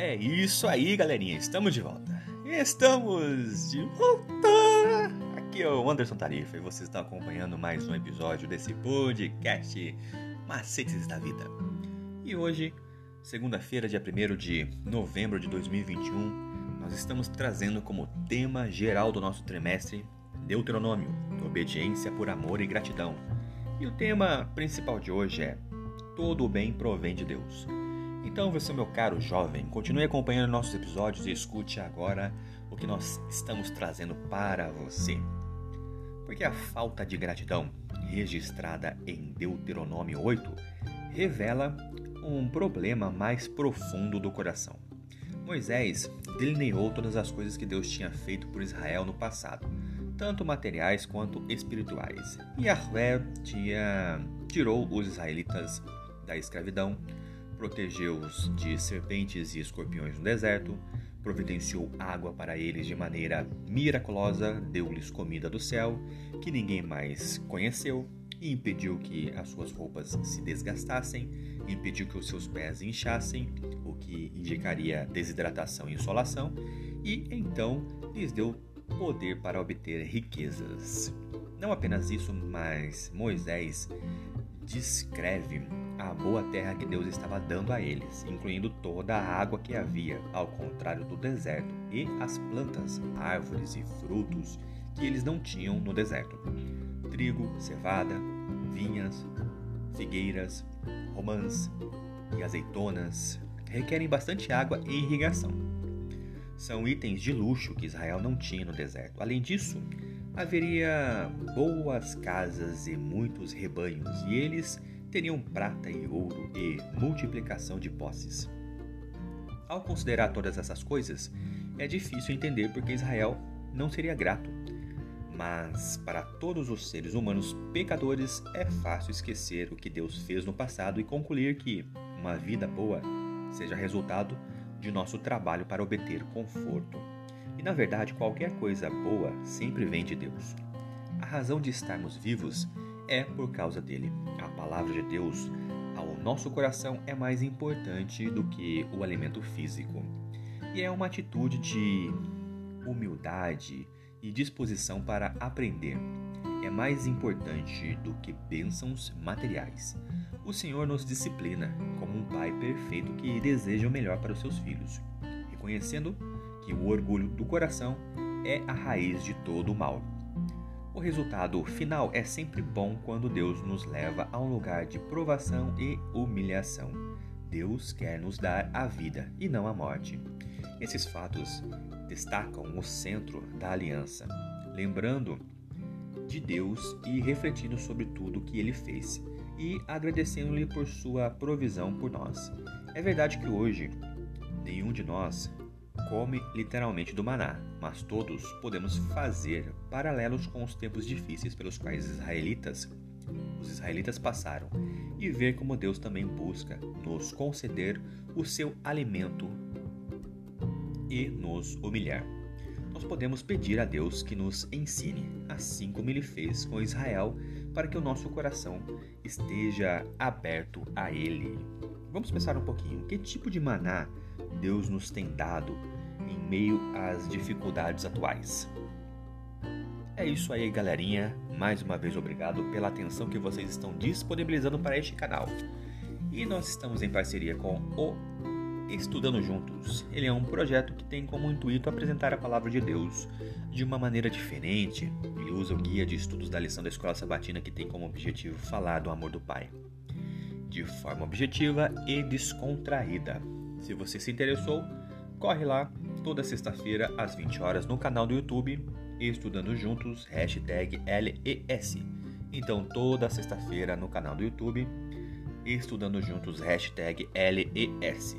É isso aí, galerinha. Estamos de volta. Estamos de volta. Aqui é o Anderson Tarifa e você está acompanhando mais um episódio desse podcast Macetes da Vida. E hoje, segunda-feira, dia 1 de novembro de 2021, nós estamos trazendo como tema geral do nosso trimestre Deuteronômio, obediência por amor e gratidão. E o tema principal de hoje é Todo o bem provém de Deus. Então, você, meu caro jovem, continue acompanhando nossos episódios e escute agora o que nós estamos trazendo para você. Porque a falta de gratidão, registrada em Deuteronômio 8, revela um problema mais profundo do coração. Moisés delineou todas as coisas que Deus tinha feito por Israel no passado, tanto materiais quanto espirituais. E Yahvé tinha, tirou os israelitas da escravidão, protegeu-os de serpentes e escorpiões no deserto, providenciou água para eles de maneira miraculosa, deu-lhes comida do céu, que ninguém mais conheceu, e impediu que as suas roupas se desgastassem, impediu que os seus pés inchassem, o que indicaria desidratação e insolação, e então lhes deu poder para obter riquezas. Não apenas isso, mas Moisés descreve a boa terra que Deus estava dando a eles, incluindo toda a água que havia, ao contrário do deserto, e as plantas, árvores e frutos que eles não tinham no deserto: trigo, cevada, vinhas, figueiras, romãs e azeitonas requerem bastante água e irrigação. São itens de luxo que Israel não tinha no deserto. Além disso, haveria boas casas e muitos rebanhos, e eles teriam prata e ouro e multiplicação de posses. Ao considerar todas essas coisas, é difícil entender porque Israel não seria grato. Mas para todos os seres humanos pecadores é fácil esquecer o que Deus fez no passado e concluir que uma vida boa seja resultado de nosso trabalho para obter conforto. E na verdade, qualquer coisa boa sempre vem de Deus. A razão de estarmos vivos é por causa dele. A palavra de Deus ao nosso coração é mais importante do que o alimento físico. E é uma atitude de humildade e disposição para aprender. É mais importante do que bênçãos materiais. O Senhor nos disciplina como um pai perfeito que deseja o melhor para os seus filhos, reconhecendo que o orgulho do coração é a raiz de todo o mal. O resultado final é sempre bom quando Deus nos leva a um lugar de provação e humilhação. Deus quer nos dar a vida e não a morte. Esses fatos destacam o centro da aliança, lembrando de Deus e refletindo sobre tudo que ele fez e agradecendo-lhe por sua provisão por nós. É verdade que hoje nenhum de nós come literalmente do maná, mas todos podemos fazer paralelos com os tempos difíceis pelos quais os israelitas, os israelitas passaram e ver como Deus também busca nos conceder o seu alimento e nos humilhar. Nós podemos pedir a Deus que nos ensine, assim como ele fez com Israel, para que o nosso coração esteja aberto a ele. Vamos pensar um pouquinho: que tipo de maná Deus nos tem dado em meio às dificuldades atuais. É isso aí, galerinha. Mais uma vez, obrigado pela atenção que vocês estão disponibilizando para este canal. E nós estamos em parceria com o Estudando Juntos. Ele é um projeto que tem como intuito apresentar a palavra de Deus de uma maneira diferente. Ele usa o guia de estudos da lição da Escola Sabatina que tem como objetivo falar do amor do Pai, de forma objetiva e descontraída. Se você se interessou, corre lá toda sexta-feira às 20 horas no canal do YouTube Estudando Juntos, hashtag LES. Então toda sexta-feira no canal do YouTube Estudando Juntos, hashtag LES.